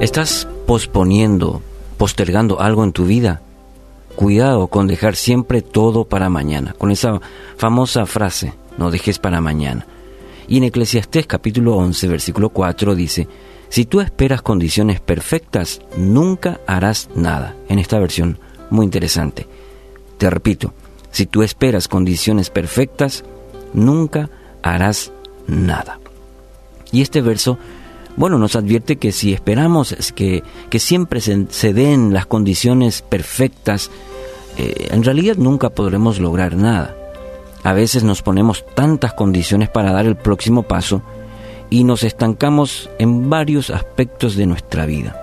¿Estás posponiendo, postergando algo en tu vida? Cuidado con dejar siempre todo para mañana, con esa famosa frase, no dejes para mañana. Y en Eclesiastés capítulo 11, versículo 4 dice, si tú esperas condiciones perfectas, nunca harás nada. En esta versión, muy interesante. Te repito, si tú esperas condiciones perfectas, nunca harás nada. Y este verso bueno, nos advierte que si esperamos que, que siempre se, den las condiciones perfectas, eh, en realidad nunca podremos lograr nada. A veces nos ponemos tantas condiciones para dar el próximo paso y nos estancamos en varios aspectos de nuestra vida.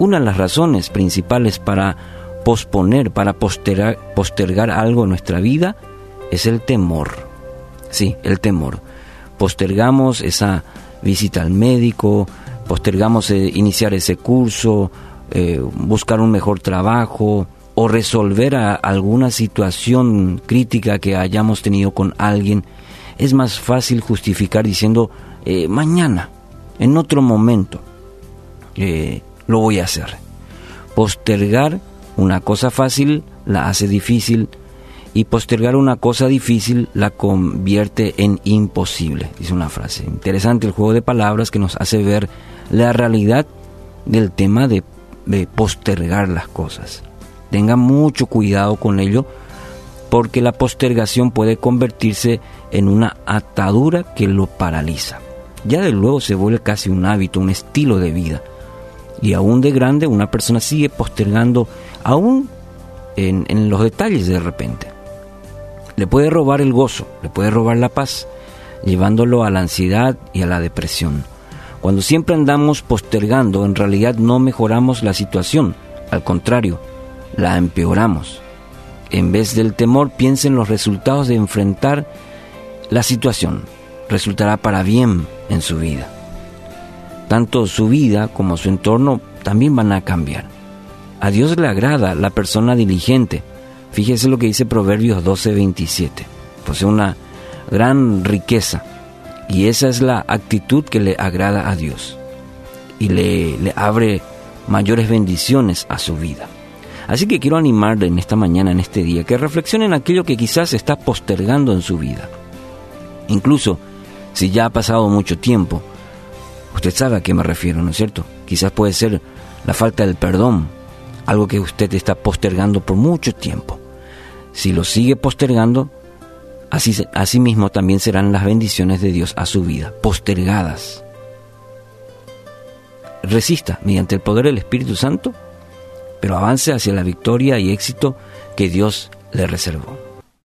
Una de las razones principales para posponer, para postergar, postergar algo en nuestra vida, es el temor. Sí, el temor. Postergamos esa visita al médico, postergamos eh, iniciar ese curso, eh, buscar un mejor trabajo o resolver alguna situación crítica que hayamos tenido con alguien, es más fácil justificar diciendo eh, mañana, en otro momento, lo voy a hacer. Postergar una cosa fácil la hace difícil y postergar una cosa difícil la convierte en imposible, dice una frase. Interesante el juego de palabras que nos hace ver la realidad del tema de, postergar las cosas. Tenga mucho cuidado con ello porque la postergación puede convertirse en una atadura que lo paraliza. Ya de luego se vuelve casi un hábito, un estilo de vida. Y aún de grande una persona sigue postergando aún en los detalles de repente le puede robar el gozo, le puede robar la paz, llevándolo a la ansiedad y a la depresión. Cuando siempre andamos postergando, en realidad no mejoramos la situación, al contrario, la empeoramos. En vez del temor, piense en los resultados de enfrentar la situación. Resultará para bien en su vida. Tanto su vida como su entorno también van a cambiar. A Dios le agrada la persona diligente, Fíjese lo que dice Proverbios 12:27. Posee una gran riqueza y esa es la actitud que le agrada a Dios y le, le abre mayores bendiciones a su vida. Así que quiero animarle en esta mañana, en este día, que reflexione en aquello que quizás está postergando en su vida. Incluso si ya ha pasado mucho tiempo, usted sabe a qué me refiero, ¿no es cierto? Quizás puede ser la falta del perdón, algo que usted está postergando por mucho tiempo. Si lo sigue postergando, así, mismo también serán las bendiciones de Dios a su vida, postergadas. Resista mediante el poder del Espíritu Santo, pero avance hacia la victoria y éxito que Dios le reservó.